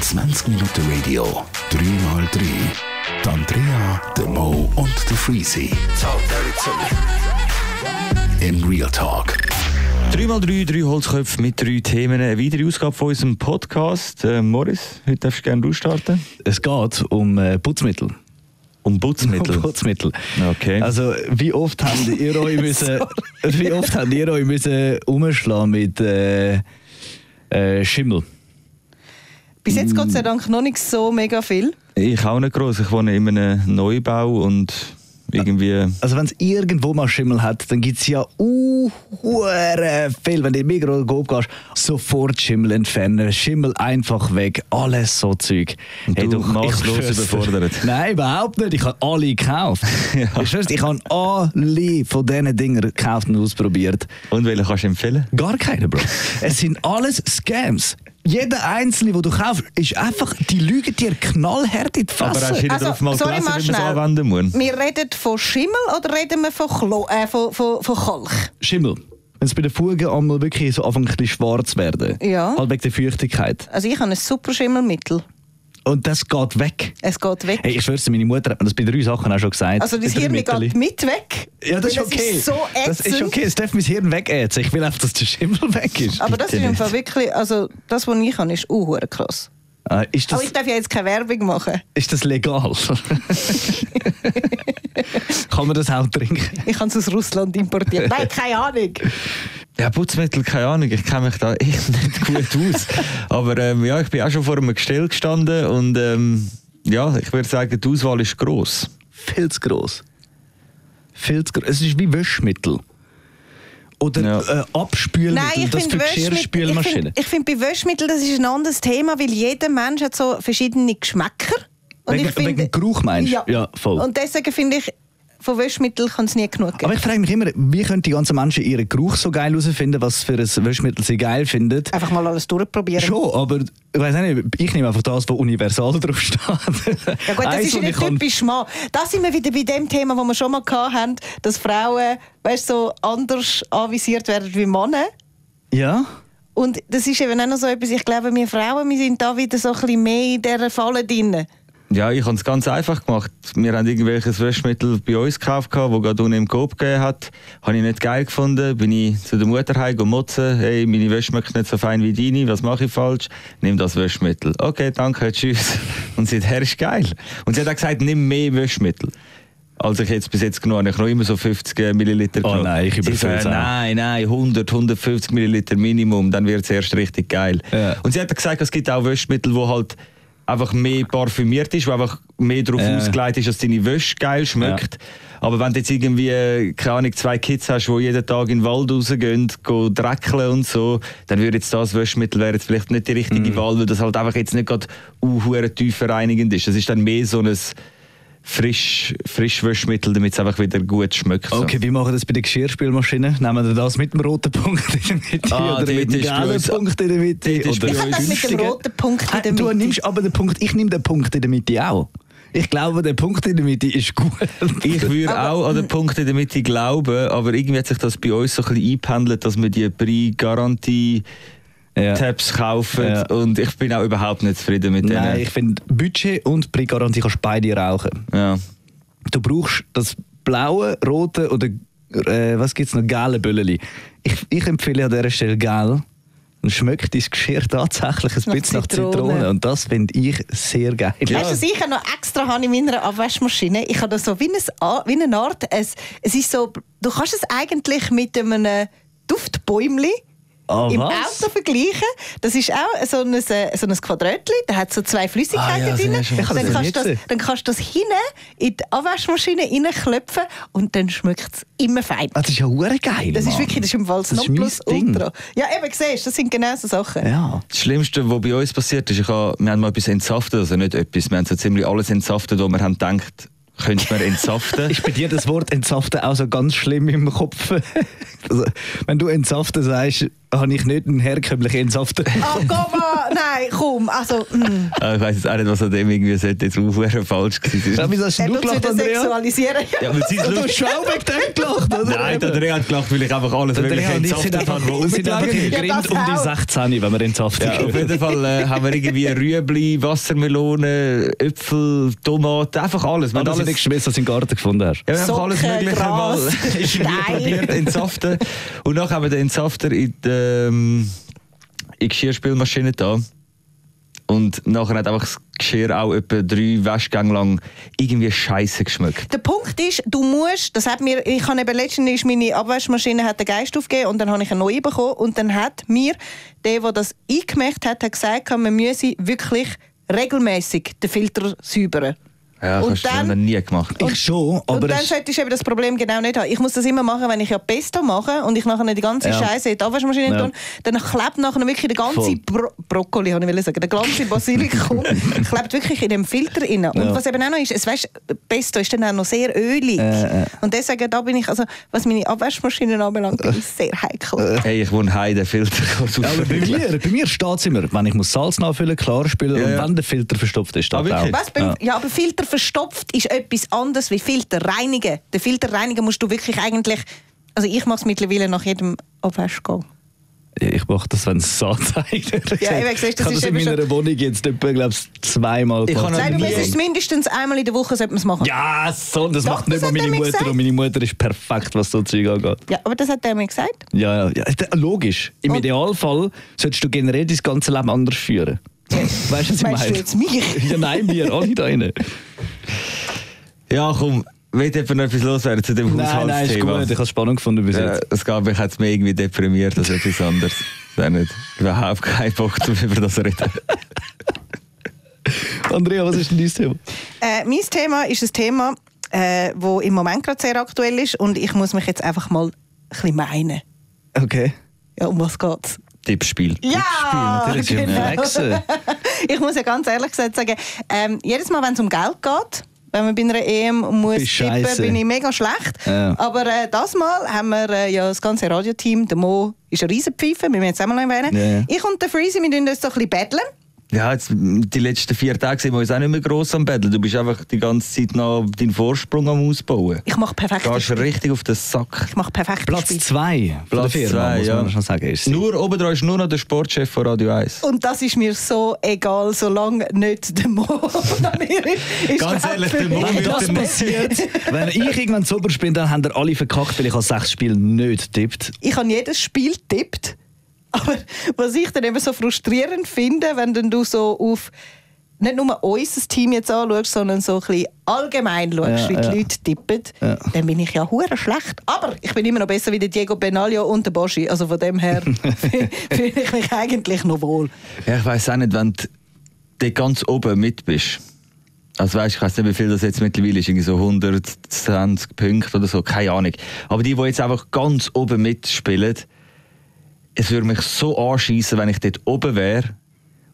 20 Minuten Radio, 3x3. Die Andrea, der Mo und der Freezy. In Real Talk. 3x3, drei Holzköpfe mit drei Themen. Eine weitere Ausgabe von unserem Podcast. Äh, Morris, heute darfst du gerne durchstarten. Es geht um äh, Putzmittel. Um Putzmittel. Um Putzmittel. Okay. Also, wie oft habt ihr euch müssen, wie oft habt ihr euch müssen umschlagen mit äh, äh, Schimmel? Bis jetzt Gott sei Dank noch nicht so mega viel. Ich auch nicht groß. Ich wohne in einem Neubau und irgendwie. Also, wenn es irgendwo mal Schimmel hat, dann gibt es ja uh, hure viel. Wenn du in den Migros gehst, sofort Schimmel entfernen, Schimmel einfach weg, alles so Zeug. Und du ich maßlos überfordert. Nein, überhaupt nicht. Ich habe alle gekauft. Ja. Ich schwör's ich habe alle von diesen Dingern gekauft und ausprobiert. Und welchen kannst du empfehlen? Gar keine, Bro. es sind alles Scams. Jeder einzelne, den du kaufst, ist einfach, die lügen dir knallhart in die Aber Fresse. hast du Also, darauf mal sorry, gelesen, mal wie man es anwenden muss? Wir reden von Schimmel oder reden wir von, Klo äh, von, von, von Kalk? Schimmel. Wenn es bei den Fugen einmal wirklich so anfängt, ein schwarz werden. Ja. Halt wegen der Feuchtigkeit. Also ich habe ein super Schimmelmittel. Und das geht weg. Es geht weg. Hey, ich schwör's dir, meine Mutter hat mir das bei drei Sachen auch schon gesagt. also das Hirn geht mit weg. Ja, das ist okay. Das ist so das ist ätzend. okay, es darf mein Hirn wegätzen. Ich will einfach, dass der Schimmel weg ist. Aber das ist Bitte im Fall wirklich, also das, was ich habe, ist uh, krass. Ah, ist, Aber das, ich darf ja jetzt keine Werbung machen. ist das legal? Kann man das auch trinken? Ich habe es aus Russland importiert. Nein, keine Ahnung. Ja, Putzmittel, keine Ahnung, ich kenne mich da echt nicht gut aus. Aber ähm, ja, ich bin auch schon vor einem Gestell gestanden und ähm, ja, ich würde sagen, die Auswahl ist gross. Viel zu gross. Viel zu gross. Es ist wie Wäschmittel. Oder Ja. äh, Abspülmittel, Nein, ich das finde für Wäschmittel, ich finde find bei Wäschmitteln, das ist ein anderes Thema, weil jeder Mensch hat so verschiedene Geschmäcker. Und Wegen- ich finde, wegen Geruch meinst du? Ja. Ja, voll. Und deswegen finde ich, von Wäschmitteln kann es nie genug geben. Aber ich frage mich immer, wie können die ganzen Menschen ihren Geruch so geil herausfinden, was für ein Wäschmittel sie geil finden? Einfach mal alles durchprobieren. Schon, aber ich weiß nicht, ich nehme einfach das, was universal drauf steht. Ja gut, das Eins, ist ja nicht ich kann- typisch Mann. Da sind wir wieder bei dem Thema, das wir schon mal hatten, dass Frauen weißt, so anders anvisiert werden wie Männer. Ja? Und das ist eben auch noch so etwas, ich glaube, wir Frauen, wir sind da wieder so ein bisschen mehr in dieser Falle drin. Ja, ich habe es ganz einfach gemacht. Wir haben irgendwelches Wäschmittel bei uns gekauft, das gerade unten im Coop gegeben hat. Habe ich nicht geil gefunden. Bin ich zu der Mutter heim und motzen. Hey, meine Wäsche schmeckt nicht so fein wie deine. Was mache ich falsch? Nimm das Wäschmittel. Okay, danke, tschüss. Und seither ist geil. Und sie hat auch gesagt, nimm mehr Wäschmittel. Als ich jetzt bis jetzt genommen habe, ich noch immer so 50 Milliliter Oh genommen. nein, ich überfülle so. Nein, nein, 100, 150 Milliliter Minimum, dann wird es erst richtig geil. Ja. Und sie hat gesagt, es gibt auch Wäschmittel, wo halt einfach mehr parfümiert ist, wo einfach mehr darauf Ja. ausgelegt ist, dass deine Wäsche geil schmeckt. Aber wenn du jetzt irgendwie, äh, keine Ahnung, zwei Kids hast, die jeden Tag in den Wald rausgehen, gehen dreckeln und so, dann würde jetzt das Wäschmittel wäre jetzt vielleicht nicht die richtige Mhm. Wahl, weil das halt einfach jetzt nicht gerade uh, tief vereinigend ist. Das ist dann mehr so ein frisch, Frischwäschmittel, damit es einfach wieder gut schmeckt. so. Okay, wie machen wir das bei der Geschirrspülmaschine? Nehmen wir das mit dem roten Punkt in der Mitte Ah, oder mit dem gelben Punkt in der Mitte? Oder Ich das mit dem roten Punkt in der Du Mitte. nimmst aber den Punkt, ich nehme den Punkt in der Mitte auch. Ich glaube, der Punkt in der Mitte ist gut. Ich würde auch an den Punkt in der Mitte glauben, aber irgendwie hat sich das bei uns so ein bisschen eingependelt, dass wir die Pre-Garantie-Tabs Ja. kaufen Ja. und ich bin auch überhaupt nicht zufrieden mit denen. Nein, ich finde, Budget und Pre-Garantie kannst beide rauchen. Ja. Du brauchst das blaue, rote oder äh, was gibt es noch, gelbe Bölleli. Ich, ich empfehle an dieser Stelle gel. Dann schmeckt dein Geschirr tatsächlich ein Nach bisschen nach Zitrone. Zitrone. Und das finde ich sehr geil. Weißt du, was ich noch extra habe in meiner Abwaschmaschine? Ich habe da so wie, ein, wie eine Art, es, es ist so, du kannst es eigentlich mit einem Duftbäumli Ah, im was? Auto vergleichen. Das ist auch so ein, äh, so ein Quadratli, da hat so zwei Flüssigkeiten Ah, ja, drin. Dann kannst, das, dann kannst du das hinten in die Abwaschmaschine reinklopfen und dann schmeckt es immer fein. Ah, das ist ja hure geil. Das ist Mann. wirklich, das ist im Fall das Das ist mein Ding. Nonplusultra. Ja, eben, siehst du, das sind genau so Sachen. Ja. Das Schlimmste, was bei uns passiert ist, ich habe, wir haben mal etwas entsaftet, also nicht etwas, wir haben so ziemlich alles entsaftet, wo wir haben gedacht, könnte man entsaften. Ist bei dir das Wort entsaften auch so ganz schlimm im Kopf? also, wenn du entsaften sagst, habe ich nicht einen herkömmlichen Entsafter. Ah, komm mal! Ja, nein, komm, also... mm. Ah, Ich weiss jetzt auch nicht, was an dem irgendwie sollte jetzt auch falsch gewesen Ja, sein. Wieso hast du gelacht, Andrea? sexualisieren. Ja, aber sie ist Du hast schon auch wegen dem gelacht, oder? Nein, der Andrea hat gelacht, weil ich einfach alles mögliche sind entsaftet einfach, habe, was sind einfach ist. Ja, Grind das um die auch. 16, wenn wir entsaftet Ja, auf jeden Fall äh, haben wir irgendwie Rüebli, Wassermelone, Äpfel, Tomaten, einfach alles. Wir haben Alles geschmissen, was du im Garten gefunden hast. ja, wir haben einfach alles Mögliche Gras, mal probiert entsaften. Und nachher haben wir den Entsafter in die, ähm, in Geschirrspülmaschine da. Und nachher hat einfach das Geschirr auch etwa drei Waschgänge lang irgendwie scheiße geschmeckt. Der Punkt ist, du musst, das hat mir, ich habe eben letztens meine Abwaschmaschine hat den Geist aufgegeben und dann habe ich eine neue bekommen und dann hat mir der, der das eingemacht hat, hat gesagt, man müsse wirklich regelmäßig den Filter säubern. Ja, Und das hast du dann- nie gemacht. Ich schon, aber und dann es, solltest du eben das Problem genau nicht haben. Ich muss das immer machen, wenn ich ja Pesto mache und ich nachher die ganze Ja. Scheiße in die Abwaschmaschine Ja. tue, dann klebt nachher wirklich der ganze. Bro Brokkoli, habe ich will sagen, der ganze Basilikum klebt wirklich in dem Filter rein. Und Ja. was eben auch noch ist, es weißt, Pesto ist dann auch noch sehr ölig. Äh, äh. Und deswegen, da bin ich, also was meine Abwaschmaschine anbelangt, bin ich sehr heikel. Hey, ich wohne heim, der Filter ja, aber bei mir, bei mir steht es immer, wenn ich muss Salz nachfüllen, klar spülen und wenn der Filter verstopft ist, steht Ah, auch. Was? Beim, Ja. ja. aber Filter verstopft ist etwas anderes wie Filter reinigen. Den Filter reinigen musst du wirklich eigentlich, also ich mache es mittlerweile nach jedem Abwaschgang. Ja, Ich mache das, wenn es anzeigt. Ja, eben, siehst du, ich das habe ist das in meiner schon- Wohnung jetzt etwa, glaube ich, zweimal Ich gemacht. habe Nein, du mindestens einmal in der Woche sollte man es machen. Ja, so, das Doch, macht nicht das mal meine er Mutter gesagt. und meine Mutter ist perfekt, was so Zeug angeht. Ja, aber das hat er mir gesagt. Ja, ja, ja. Logisch. Im Und- Idealfall solltest du generell dein ganze Leben anders führen. Weißt du, was ich Meinst du meine? jetzt mich? Ja, nein, wir, alle da rein. Ja, komm, will jemand noch etwas loswerden zu dem Nein, nein, ist Haushaltsthema? gut. Ich habe es spannend gefunden bis Ja, jetzt. es gab mich jetzt mehr irgendwie deprimiert als etwas anderes. Ich habe nicht überhaupt keinen Bock, um über das zu reden. Andrea, was ist denn dein Thema? Äh, mein Thema ist ein Thema, äh, wo im Moment gerade sehr aktuell ist und ich muss mich jetzt einfach mal ein bisschen meinen. Okay. Ja, um was geht's? Tippspiel. Ja, natürlich, ja. genau. Ich muss ja ganz ehrlich gesagt sagen, ähm, jedes Mal, wenn es um Geld geht, wenn man bei einer EM muss Bist tippen, scheisse. bin ich mega schlecht. Ja. Aber äh, das Mal haben wir äh, ja das ganze Radioteam, der Mo ist ein Riesenpfeife, wir müssen jetzt auch mal erwähnen. Ja, ja. Ich und der Freezy, wir tun uns so ein bisschen betteln. Ja, jetzt, die letzten vier Tage sind wir uns auch nicht mehr gross am Betteln. Du bist einfach die ganze Zeit noch deinen Vorsprung am Ausbauen. Ich mache perfekt. Du gehst richtig auf den Sack. Ich mache perfekt Platz Spiel. zwei Platz der Firma, zwei, muss ja. man schon sagen. Ist. Nur oben dran ist nur noch der Sportchef von Radio 1. Und das ist mir so egal, solange nicht der Mo an mir ist. Ganz ehrlich, der Mo Wenn wird das passiert, wenn ich irgendwann sauber bin, dann haben ihr alle verkackt, weil ich habe sechs Spiele nicht tippt. ich habe jedes Spiel tippt. Aber was ich dann eben so frustrierend finde, wenn dann du so auf nicht nur unser Team jetzt anschaust, sondern so ein bisschen allgemein schaust, Ja, wie die ja. Leute tippen, Ja. dann bin ich ja hure schlecht. Aber ich bin immer noch besser wie der Diego Benaglio und der Boschi. Also von dem her fühle ich mich eigentlich noch wohl. Ja, ich weiss auch nicht, wenn du dort ganz oben mit bist. Also weißt, ich weiß nicht, wie viel das jetzt mittlerweile ist, irgendwie so 120 Punkte oder so, keine Ahnung. Aber die, die jetzt einfach ganz oben mitspielen, es würde mich so anschießen, wenn ich dort oben wäre.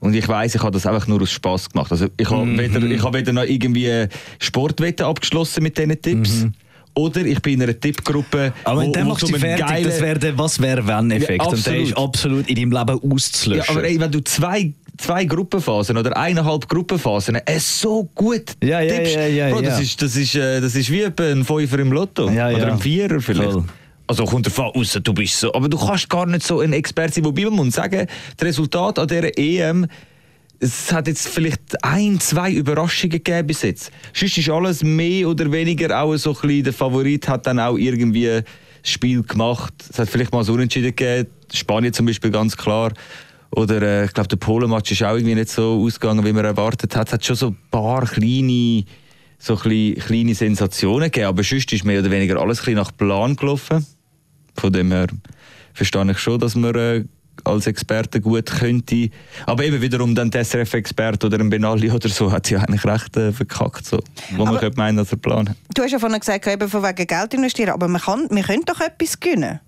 Und ich weiß, ich habe das einfach nur aus Spaß gemacht. Also ich habe weder, ich habe weder noch irgendwie Sportwetten abgeschlossen mit diesen Tipps. Oder ich bin in einer Tippgruppe. Aber wo- dann wo machst du fertig, geilen- das wäre der Was wäre wenn Effekt. Ja, und der ist absolut. in deinem Leben auszulöschen. Ja, aber ey, wenn du zwei, zwei Gruppenphasen oder eineinhalb Gruppenphasen es so gut Ja, ja, tippst, ja, ja, Bro, das, ja. Ist, das, ist, äh, das ist wie ein Fünfer im Lotto. Ja, oder ja. ein Vierer vielleicht. Voll. Also kommt davon aus, du bist so. Aber du kannst gar nicht so ein Experte sein. Wobei man muss sagen, das Resultat an dieser EM, es hat jetzt vielleicht ein, zwei Überraschungen gegeben bis jetzt. Sonst ist alles mehr oder weniger auch so ein bisschen, der Favorit hat dann auch irgendwie das Spiel gemacht. Es hat vielleicht mal so Unentschieden gegeben. Spanien zum Beispiel ganz klar. Oder äh, ich glaube, der Polen-Match ist auch irgendwie nicht so ausgegangen, wie man erwartet hat. Es hat schon so ein paar kleine, so ein bisschen kleine Sensationen gegeben. Aber sonst ist mehr oder weniger alles ein bisschen nach Plan gelaufen. Von dem her verstehe ich schon, dass man äh, als Experte gut könnte. Aber eben wiederum dann der SRF-Experte oder ein Benali oder so hat sie eigentlich recht äh, verkackt. So, wo man Aber- könnte meinen, dass er Plan hat. Du hast ja vorhin gesagt, eben von wegen Geld investieren, aber man kann, wir können doch etwas gewinnen.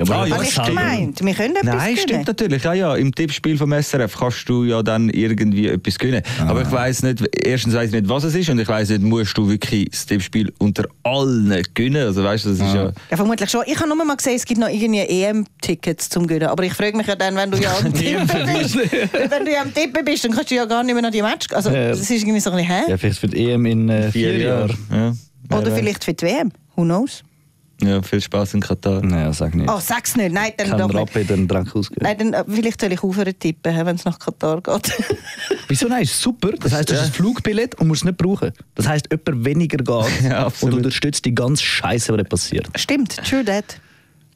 Aber Ah, ja, ich gemeint. Wir können etwas Nein, gewinnen. stimmt natürlich. Ja, ja, im Tippspiel vom SRF kannst du ja dann irgendwie etwas gewinnen. Aber ich weiß nicht, erstens weiß ich nicht, was es ist und ich weiß nicht, musst du wirklich das Tippspiel unter allen gewinnen? Also weißt du, das ist ja... Ja, vermutlich schon. Ich habe nur mal gesehen, es gibt noch irgendwie EM-Tickets zum Gewinnen. Aber ich frage mich ja dann, wenn du ja am Tippen bist, wenn du ja am Tippen bist, dann kannst du ja gar nicht mehr noch die Match. Also, Ja. das ist irgendwie so ein bisschen, hä? Ja, vielleicht für die EM in äh, vier, Jahren. Ja. Oder vielleicht für die WM. Who knows? Ja, viel Spaß in Katar. Nein, sag nicht. Oh, sag's nicht. Nein, dann Kein doch nicht. Rapid einen Trank ausgeben. Nein, dann, äh, vielleicht soll ich aufhören tippen, wenn es nach Katar geht. Wieso nein? Ist super. Das heisst, du hast ein Flugbillett und musst es nicht brauchen. Das heisst, jemand weniger geht Ja, und unterstützt die ganze Scheiße, da passiert. Stimmt, true that.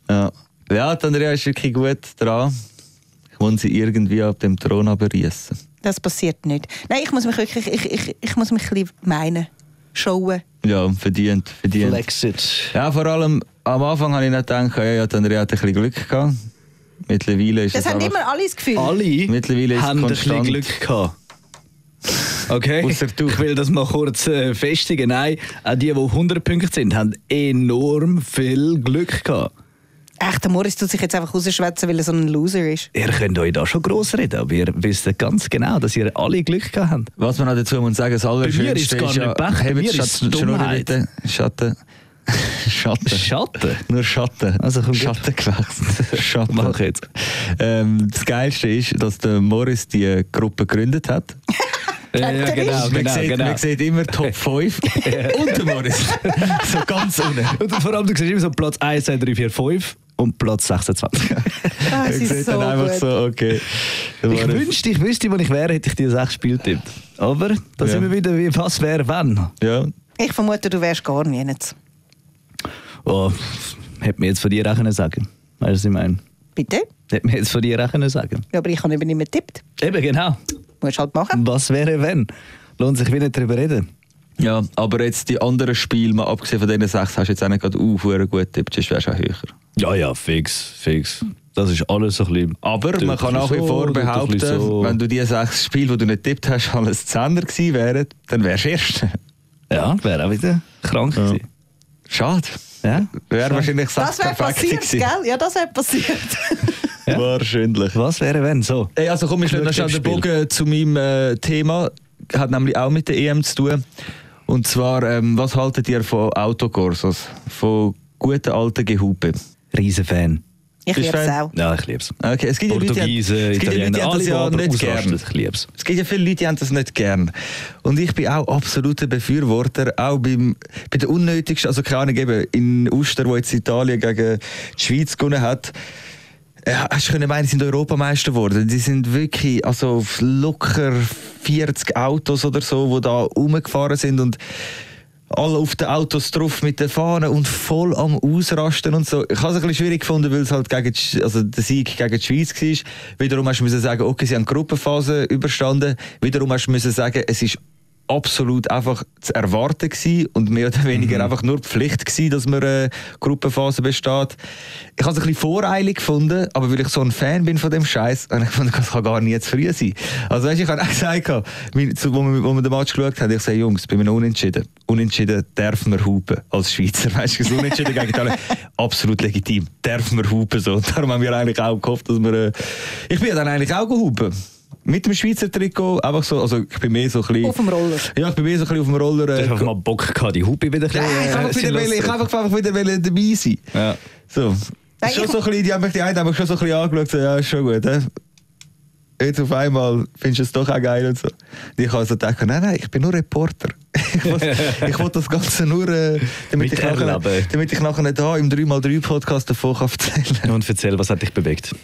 Ja, ja die Andrea ist wirklich gut dran. Ich will sie irgendwie ab dem Thron aberiessen. Das passiert nicht. Nein, ich muss mich wirklich, ich, ich, ich muss mich ein bisschen meinen. Schauen. Ja, verdient, verdient. Flexit. Ja, vor allem am Anfang habe ich nicht gedacht, ja, ja, Andrea hat ein bisschen Glück gehabt. Mittlerweile ist Das es haben einfach... immer alle das Gefühl. Alle Mittlerweile ist es haben ein bisschen. Glück gehabt. Okay, ich will das mal kurz äh, festigen. Nein, auch die, die 100 Punkte sind, haben enorm viel Glück gehabt. Echt, der Morris tut sich jetzt einfach rausschwätzen, weil er so ein Loser ist. Ihr könnt euch da schon gross reden, aber ihr wisst ganz genau, dass ihr alle Glück gehabt habt. Was man noch dazu muss sagen, das Allerschönste ist gar ja... nicht Pech, bei Hey, mir bitte, ist es Schatten- Dummheit. Schatten. Schatten. Schatten? Nur Schatten. Also, komm. Schatten gewechselt. Schatten. Mach jetzt. Ähm, das Geilste ist, dass der Morris die Gruppe gegründet hat. Ja, genau, man, genau, sieht, genau. man sieht immer Top 5 und der Morris. so ganz unten. Und vor allem, du siehst immer so Platz 1, 2, 3, 4, 5 und Platz 26. Ah, es Man ist so dann einfach gut. so, okay. Ich wünschte, ich wüsste, wo ich wäre, hätte ich die sechs Spiele tippt. Aber da Ja. sind wir wieder wie, was wäre, wenn? Ja, Ich vermute, du wärst gar nicht. Oh, hätte mir jetzt von dir auch können sagen Weißt du, was ich meine? Bitte? Hätte mir jetzt von dir auch können sagen Ja, aber ich habe eben nicht mehr getippt. Eben, genau. Musst halt machen. Was wäre, wenn? Lohnt sich wieder darüber reden. ja, aber jetzt die anderen Spiele, mal abgesehen von diesen sechs, hast du jetzt auch nicht gerade uh, gut getippt, sonst wärst du auch höher. Ja, ja, fix, fix. Das ist alles so ein bisschen... Aber man kann nach wie vor so, ein behaupten, so. wenn du die sechs Spiele, die du nicht tippt hast, alles Zehner gewesen wären, dann wärst du Erster. Ja, wäre auch wieder krank gewesen. Schade. Ja? Wäre wahrscheinlich Das sechs wäre perfekt passiert, gewesen. gell? Ja, das wäre passiert. Ja. Wahrscheinlich. Was wäre, wenn? So. Ey, also komm, ich schlage noch schnell den Bogen zu meinem äh, Thema. Hat nämlich auch mit der EM zu tun. Und zwar, ähm, was haltet ihr von Autokorsos? Von guten alten Gehupe? Riesenfan. Ich liebe es Fan? auch. Ja, ich liebe es. Okay, es gibt ja Leute, die, Portugiesen, ja Leute, die Italiener, haben das ja nicht gern. Ich liebe es. Es gibt ja viele Leute, die haben das nicht gern. Und ich bin auch absoluter Befürworter, auch beim, bei der unnötigsten, also keine Ahnung, eben in Uster, wo jetzt Italien gegen die Schweiz gewonnen hat, äh, hast du können meinen, die sind Europameister geworden. Die sind wirklich, also locker 40 Autos oder so, die da rumgefahren sind und alle auf den Autos drauf mit den Fahnen und voll am Ausrasten und so. Ich habe es ein bisschen schwierig gefunden, weil es halt gegen die, also der Sieg gegen die Schweiz war. Wiederum hast du sagen, okay, sie haben die Gruppenphase überstanden. Wiederum hast du sagen, es ist absolut einfach zu erwarten gewesen und mehr oder weniger einfach nur Pflicht gewesen, dass man eine Gruppenphase besteht. Ich habe es ein bisschen voreilig gefunden, aber weil ich so ein Fan bin von dem Scheiß, habe ich gefunden, das kann gar nicht zu früh sein. Also weißt, ich habe auch gesagt, wo wir, den Match geschaut haben, ich sage, Jungs, bei einem Unentschieden, Unentschieden darf man hupen als Schweizer. Weißt du, Unentschieden gegen Italien, absolut legitim, darf man hupen so. Und darum haben wir eigentlich auch gehofft, dass wir, äh, ich bin dann eigentlich auch gehupen. Mit dem Schweizer Trikot, einfach so, also ich bin mehr so ein bisschen... Auf dem Roller. Ja, ich bin mehr so ein bisschen auf dem Roller. Ich Äh, habe einfach mal Bock gehabt, die Hupe wieder ein Nein, ich bisschen, habe äh, einfach wieder, ich habe einfach wieder dabei sein. Ja. So. Nein, schon ich- so ein bisschen, die haben mich die einen haben mich schon so ein bisschen angeschaut, so, ja, ist schon gut. He? Jetzt auf einmal findest du es doch auch geil und so. Und ich habe so gedacht, nein, nein, ich bin nur Reporter. ich will, ich will das Ganze nur, äh, damit, ich nachher, damit ich nachher nicht da im 3x3-Podcast davon kann erzählen Und erzähl, was hat dich bewegt?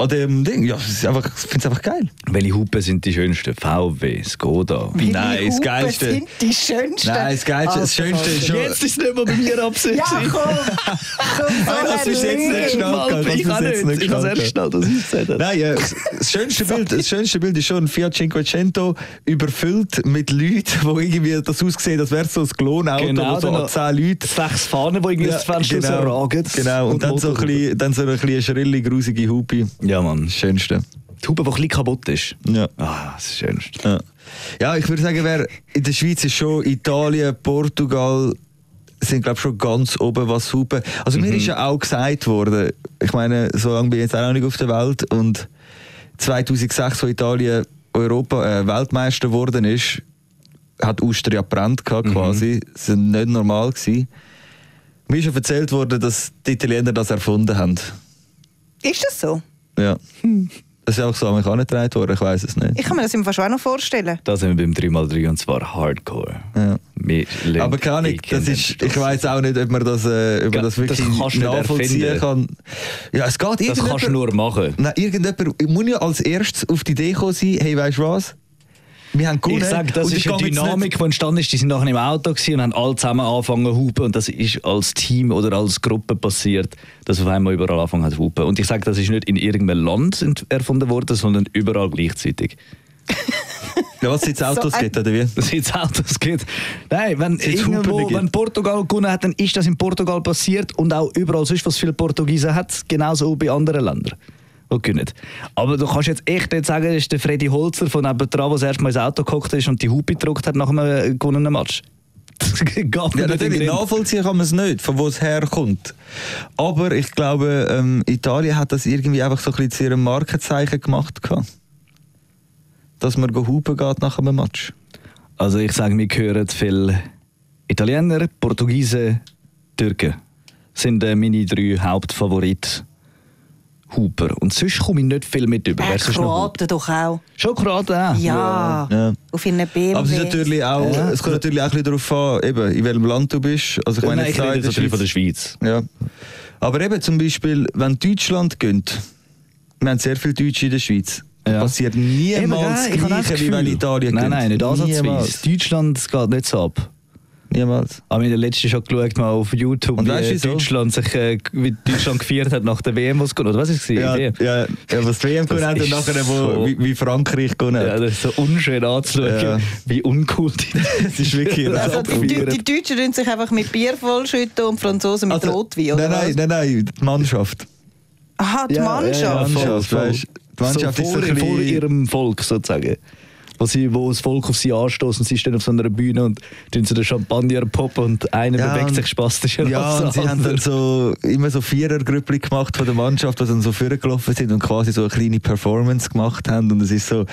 An dem Ding, ja, es ist einfach, ich finde es einfach geil. Welche Hupen sind die schönsten? VW, Skoda. Nein, Die das Hupen Geilste- sind die schönsten. Nein, das Geilste, das Also, Schönste ist schon... ist es nicht mal bei mir absicht. Ja, komm! komm Nein, das ist jetzt nicht Kannst ich kann das jetzt nicht. Ich gestalten? erst schnell, dass ich es gesagt habe. Nein, ja, das, schönste Bild, das schönste Bild ist schon ein Fiat Cinquecento überfüllt mit Leuten, die irgendwie das aussehen, als wäre es so ein Klonauto, Genau, wo so an 10 Leute... Sechs Fahnen, die irgendwie Ja, das Fenster genau, rausragen. genau. Und, dann, so ein bisschen, dann so eine kleine schrille, grusige Hupe. Ja, Mann. Das Schönste. Die Hupe, die ein bisschen kaputt ist. Ja. Ah, das ist das Schönste. Ja, ja ich würde sagen, wer in der Schweiz ist schon Italien, Portugal, sind glaube schon ganz oben, was Hupen. Also mir ist ja auch gesagt worden, ich meine, so lange bin ich jetzt auch noch nicht auf der Welt und 2006, wo Italien Europa äh, Weltmeister geworden ist, hat Austria brennt gehabt, quasi. Das war nicht normal. Gewesen. Mir ist schon erzählt worden, dass die Italiener das erfunden haben. Ist das so? Ja. Das ist auch so mich angetragen worden, ich weiß es nicht. Ich kann mir das im Fall schon auch noch vorstellen. Da sind wir beim 3x3 und zwar Hardcore. Ja. Aber keine Ahnung, das ist, ich weiß auch nicht, ob man das, äh, ob man das Das wirklich nicht nachvollziehen kann. Ja, es geht Das kannst du irgendjemand- nur machen. Nein, irgendjemand muss ja als erstes auf die Idee kommen sein, hey, weißt du was? Wir haben gewonnen. Ich sage, das und ist eine Dynamik, die entstanden ist. Die sind nachher im Auto und haben alle zusammen angefangen zu hupen. Und das ist als Team oder als Gruppe passiert, dass auf einmal überall angefangen hat zu hupen. Und ich sage, das ist nicht in irgendeinem Land erfunden worden, sondern überall gleichzeitig. Ja, was jetzt Autos So ein- gibt, oder wie? Es jetzt Autos gibt. Nein, wenn, irgendwo, gibt. wenn Portugal gewonnen hat, dann ist das in Portugal passiert und auch überall sonst, was viele Portugiesen hat, genauso auch bei anderen Ländern. Die gewinnen. Aber du kannst jetzt echt nicht sagen, das ist der Freddy Holzer von nebenan, der das erste Mal ins Auto gehockt ist und die Hupe gedruckt hat nach einem äh, gewonnenen Match. Das geht Ja, nicht natürlich, nachvollziehen kann man es nicht, von wo es herkommt. Aber ich glaube, ähm, Italien hat das irgendwie einfach so ein bisschen zu ihrem Markenzeichen gemacht. Dass man hupen geht nach einem Match. Also ich sage, wir hören viele Italiener, Portugiesen, Türken. sind äh, meine drei Hauptfavoriten. Huper. Und sonst komme ich nicht viel mit über. Äh? Kroaten doch auch. Schon Kroaten auch? Ja, Ja. auf ihren BMW. Aber es, ist natürlich auch, Ja. es kommt natürlich auch ein bisschen darauf an, eben, in welchem Land du bist. Also ich meine, Nein, ich rede jetzt natürlich von der Schweiz. Ja. Aber eben zum Beispiel, wenn Deutschland gönnt, wir haben sehr viele Deutsche in der Schweiz, Ja. passiert Eben, niemals auch das Gleiche, wie wenn. Italien Nein, nein, nicht ansatzweise. Deutschland geht nicht so ab. Niemals. Aber in der letzten schon geschaut, mal auf YouTube, Und wie weißt wieso? Deutschland sich äh, wie Deutschland gefeiert hat nach der WM, was Oder was ist es? Ja, ja, ja, was die WM gewonnen hat und nachher, wo, so- wie, wie Frankreich gewonnen Ja, hat. das ist so unschön anzuschauen, Ja. wie uncool die Das ist wirklich Also die, die Deutschen tun sich einfach mit Bier vollschütten und die Franzosen mit Also, Rotwein, oder nein, was? nein, nein, nein, die Mannschaft. Aha, die Ja, Mannschaft. Ja, ja, voll, Mannschaft, voll. weisst, die Mannschaft so ist vor, so vor ihrem Volk sozusagen. Wo, sie, wo das Volk auf sie anstoßen, sie stehen auf so einer Bühne und tun sie den Champagner poppen und einer Ja, bewegt und- sich spastisch Ja, und sie haben dann so immer so Vierergrüppli gemacht von der Mannschaft, die dann so vorgelaufen sind und quasi so eine kleine Performance gemacht haben. Und es ist so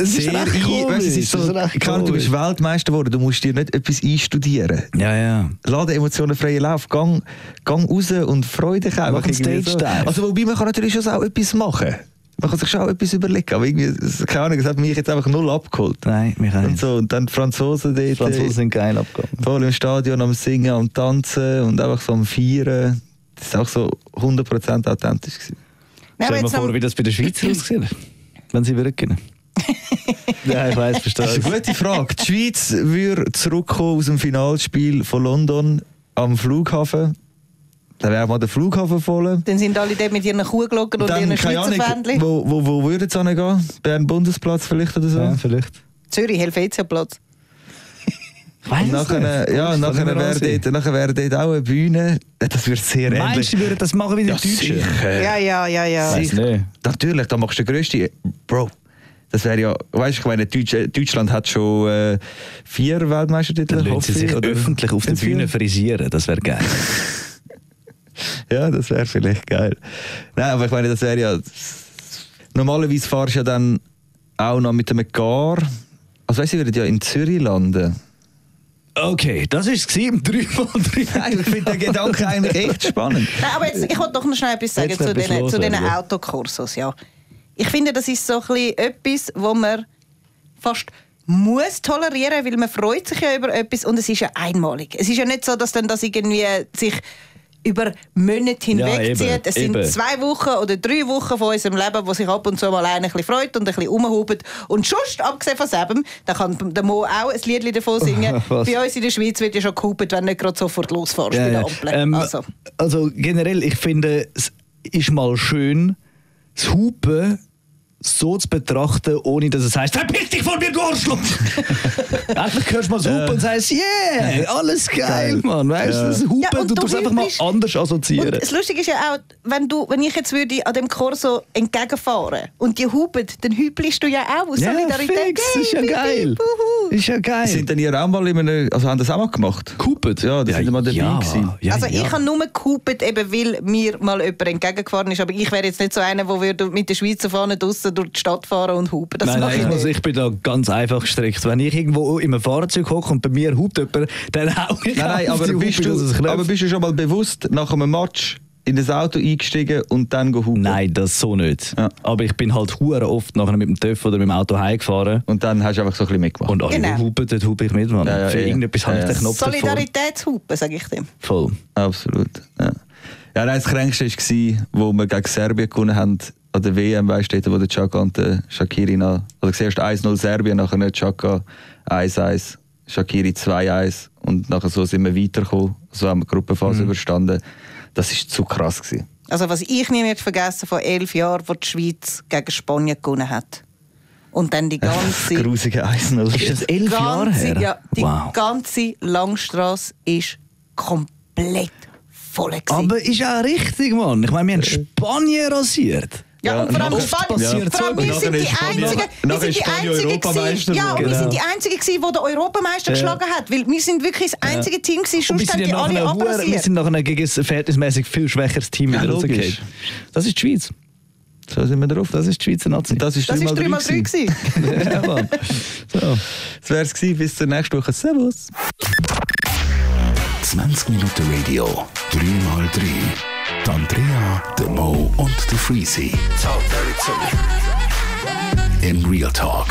ist sehr recht komisch, weißt, es ist so, es ist klar, du bist. Weltmeister geworden, du musst dir nicht etwas einstudieren. Ja, ja. Lass den Emotionen freien Lauf, gang, gang raus und freu dich einfach. So. Also wobei, man kann natürlich schon auch etwas machen. Man kann sich schon auch etwas überlegen, aber irgendwie, es- keine Ahnung, es hat mich jetzt einfach null abgeholt. Nein, mich auch Und nicht. so, und dann die Franzosen dort. Die Franzosen äh, sind geil abgegangen. voll im Stadion am Singen, am Tanzen und einfach so am Feiern. Das war auch so 100% authentisch. Gewesen. Stell dir mal vor, wie das bei den Schweizer aussieht, wenn sie wieder gewinnen. ja, ich weiß, verstehe. Das ist eine gute Frage. Die Schweiz würde zurückkommen aus dem Finalspiel von London am Flughafen. Dann wäre mal der Flughafen voll. Dann sind alle dort mit ihren Kuhglocken und Dann, ihren keine Schweizer Ahnung, Fähnchen. wo, wo, wo würde es hingehen? Bern Bundesplatz vielleicht oder so? Ja, vielleicht. Zürich, Helvetiaplatz. Ich weiss Und nachher, nicht. ja, kann nachher wäre dort, nachher wäre dort auch eine Bühne. Das wird sehr ähnlich. Meinst du, die würden das machen wie die Ja, Deutschen? sicher. Ja, ja, ja, ja. Nicht. Natürlich, da machst du den grössten. Bro, das wäre ja, weißt du, ich meine, Deutsch, Deutschland hat schon äh, vier Weltmeistertitel. Hoffe sie ich, sich oder? öffentlich auf der? Bühne frisieren, das wäre geil. Ja, das wäre vielleicht geil. Nein, aber ich meine, das wäre ja. Normalerweise fahrst du ja dann auch noch mit einem Gar. Also, weißt du, ich würde ja in Zürich landen. Okay, das war es im 3x3. Nein, ich finde den Gedanken eigentlich echt spannend. Nein, aber jetzt, ich wollte doch noch schnell etwas sagen Jetzt zu diesen, zu diesen. Autokursos. Ja. Ich finde, das ist so ein etwas, wo man fast muss tolerieren, weil man freut sich ja über etwas und es ist ja einmalig. Es ist ja nicht so, dass dann das irgendwie sich über Monate hinwegzieht. eben, es sind eben. zwei Wochen oder drei Wochen von unserem Leben, wo sich ab und zu mal einer ein bisschen freut und ein bisschen umhubt. Und sonst, abgesehen von dem, da kann der Mo auch ein Lied davon singen. Was? Bei uns in der Schweiz wird ja schon gehupet, wenn nicht gerade sofort losfährst bei der Ampel. Ähm, also. also generell, ich finde, es ist mal schön, das Hupen so zu betrachten, ohne dass es heißt, verpiss dich von mir, du Arschloch! Endlich hörst du mal das Hupen und sagst, yeah, alles geil, Mann. Weißt du, das Hupen, Ja, und du du tust einfach mal anders assoziieren. Und das Lustige ist ja auch, wenn, du, wenn ich jetzt würde an dem Corso entgegenfahren und die hupen, dann hüpelst du ja auch aus ja, Solidarität. fix, das ist ja geil. Ist ja geil. Sind denn ihr auch mal in einem, also haben das auch mal gemacht? Gehupet? Ja, die sind mal dabei ja, gewesen. Ja, also ja. ich habe nur gehupet, eben weil mir mal jemand entgegengefahren ist, aber ich wäre jetzt nicht so einer, der mit der Schweizer Fahne draussen durch die Stadt fahren und hupen. Das Nein, mache nein, ich, muss, nicht. ich bin da ganz einfach gestrickt. Wenn ich irgendwo in einem Fahrzeug hocke und bei mir hupt jemand, dann hau ich Nein, nein, aber bist, du, aber bist du schon mal bewusst nach einem Match in das Auto eingestiegen und dann gehupt? Nein, das so nicht. Ja. Aber ich bin halt hure oft nachher mit dem TÜV oder mit dem Auto heimgefahren. Und dann hast du einfach so ein bisschen mitgemacht. Und alle Genau. hupen, dort hupe ich mit, Mann. Ja, ja, Für ja. irgendetwas habe ich den Knopf davor. Solidaritätshupen, sage ich dem. Voll. Absolut. Ja. Ja, nein, das Kränkste war, wo wir gegen Serbien gewonnen haben, an der WM, weißt du, wo der Chaka und der Shakiri noch, oder zuerst 1-0 Serbien, nachher nicht Chaka 1-1, Shakiri 2-1 und nachher so sind wir weitergekommen, so haben wir die Gruppenphase überstanden. Das war zu krass. Gewesen. Also was ich nie nicht vergessen vor elf Jahren, wo die Schweiz gegen Spanien gewonnen hat. Und dann die ganze... Grusige 1-0. Ist das elf Jahre her? Ja, die wow. ganze Langstrasse ist komplett voll. gewesen. Aber ist auch richtig, Mann. Ich meine, wir haben Spanien rasiert. Ja, Ja, und vor allem Spanien. passiert Vor allem, so. wir sind die einzigen, wir sind die einzigen Europameister gewesen, ja, wir geworden. sind die einzigen gewesen, die den Europameister geschlagen hat, weil wir sind wirklich das einzige Team gewesen, sonst sind, haben ja die alle hure- wir abrasiert. sind nachher gegen ein verhältnismäßig viel schwächeres Team Ja, wieder rausgefallen. Das ist die Schweiz. So sind wir drauf. Das ist die Schweizer Nazi. Das ist Das 3 war mal 3 3 3 gewesen. gewesen. ja, Mann. So. Das wäre es gewesen. Bis zur nächsten Woche. Servus. 20 Minuten Radio, 3x3. Die Andrea, der Mo und der Freezy. Im Real Talk.